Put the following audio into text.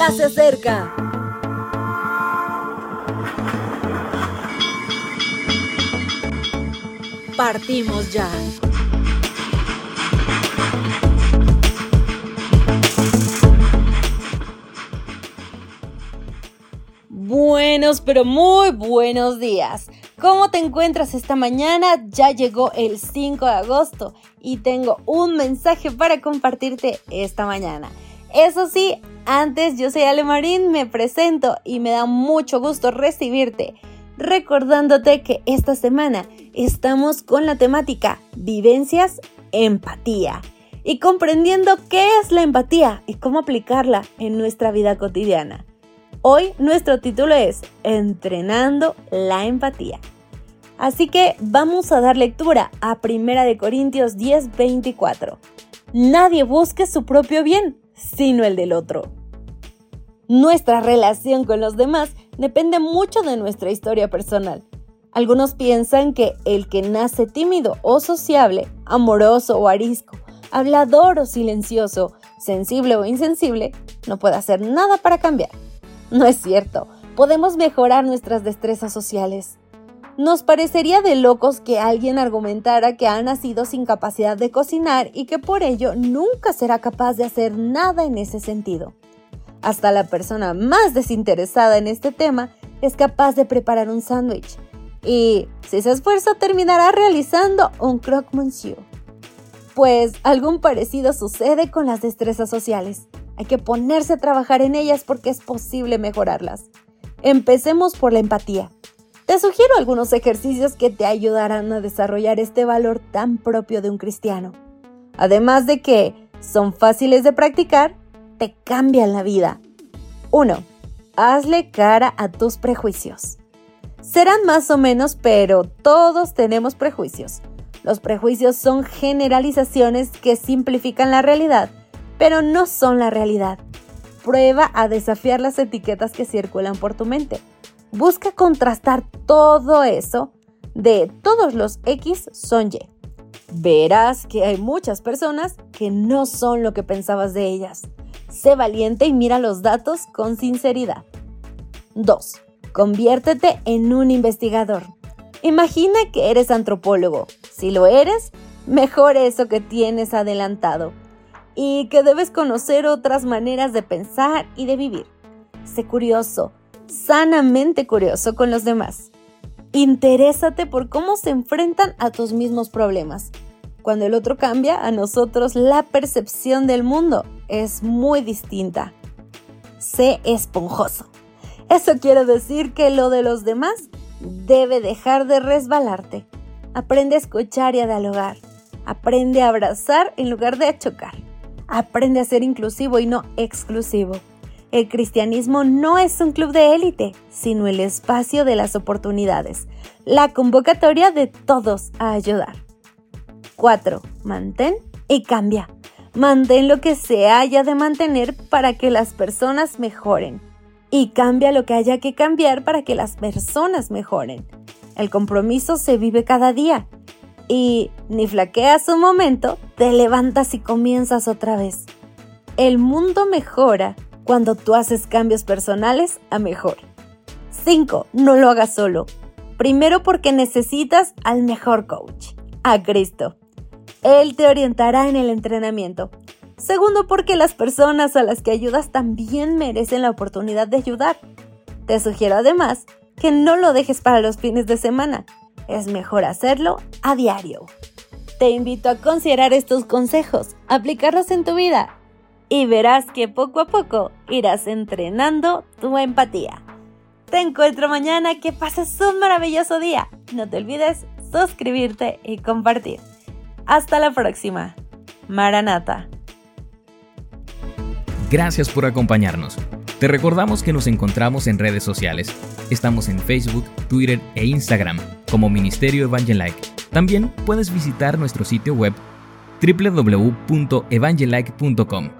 ya se acerca. Partimos ya. Buenos, pero muy buenos días. ¿Cómo te encuentras esta mañana? Ya llegó el 5 de agosto y tengo un mensaje para compartirte esta mañana. Eso sí, antes yo soy Ale Marín, me presento y me da mucho gusto recibirte, recordándote que esta semana estamos con la temática Vivencias, Empatía y comprendiendo qué es la empatía y cómo aplicarla en nuestra vida cotidiana. Hoy nuestro título es Entrenando la empatía. Así que vamos a dar lectura a 1 de Corintios 10:24. Nadie busque su propio bien, sino el del otro. Nuestra relación con los demás depende mucho de nuestra historia personal. Algunos piensan que el que nace tímido o sociable, amoroso o arisco, hablador o silencioso, sensible o insensible, no puede hacer nada para cambiar. No es cierto. Podemos mejorar nuestras destrezas sociales. Nos parecería de locos que alguien argumentara que ha nacido sin capacidad de cocinar y que por ello nunca será capaz de hacer nada en ese sentido. Hasta la persona más desinteresada en este tema es capaz de preparar un sándwich y, si se esfuerza, terminará realizando un croque monsieur. Pues algún parecido sucede con las destrezas sociales. Hay que ponerse a trabajar en ellas porque es posible mejorarlas. Empecemos por la empatía. Te sugiero algunos ejercicios que te ayudarán a desarrollar este valor tan propio de un cristiano. Además de que son fáciles de practicar, te cambian la vida. 1. Hazle cara a tus prejuicios. Serán más o menos, pero todos tenemos prejuicios. Los prejuicios son generalizaciones que simplifican la realidad pero no son la realidad. Prueba a desafiar las etiquetas que circulan por tu mente. Busca contrastar todo eso de todos los X son Y. Verás que hay muchas personas que no son lo que pensabas de ellas. Sé valiente y mira los datos con sinceridad. 2. Conviértete en un investigador. Imagina que eres antropólogo. Si lo eres, mejor eso que tienes adelantado y que debes conocer otras maneras de pensar y de vivir. Sé curioso, sanamente curioso con los demás. Interésate por cómo se enfrentan a tus mismos problemas. Cuando el otro cambia, a nosotros la percepción del mundo es muy distinta. Sé esponjoso. Eso quiere decir que lo de los demás debe dejar de resbalarte. Aprende a escuchar y a dialogar. Aprende a abrazar en lugar de chocar. Aprende a ser inclusivo y no exclusivo. El cristianismo no es un club de élite, sino el espacio de las oportunidades, la convocatoria de todos a ayudar. 4. Mantén y cambia. Mantén lo que se haya de mantener para que las personas mejoren. Y cambia lo que haya que cambiar para que las personas mejoren. El compromiso se vive cada día y ni flaqueas un momento, te levantas y comienzas otra vez. El mundo mejora cuando tú haces cambios personales a mejor. 5. No lo hagas solo. Primero porque necesitas al mejor coach, a Cristo. Él te orientará en el entrenamiento. Segundo porque las personas a las que ayudas también merecen la oportunidad de ayudar. Te sugiero además que no lo dejes para los fines de semana es mejor hacerlo a diario. Te invito a considerar estos consejos, aplicarlos en tu vida y verás que poco a poco irás entrenando tu empatía. Te encuentro mañana, que pases un maravilloso día. No te olvides suscribirte y compartir. Hasta la próxima. Maranata. Gracias por acompañarnos. Te recordamos que nos encontramos en redes sociales. Estamos en Facebook, Twitter e Instagram como Ministerio Evangelike. También puedes visitar nuestro sitio web www.evangelike.com.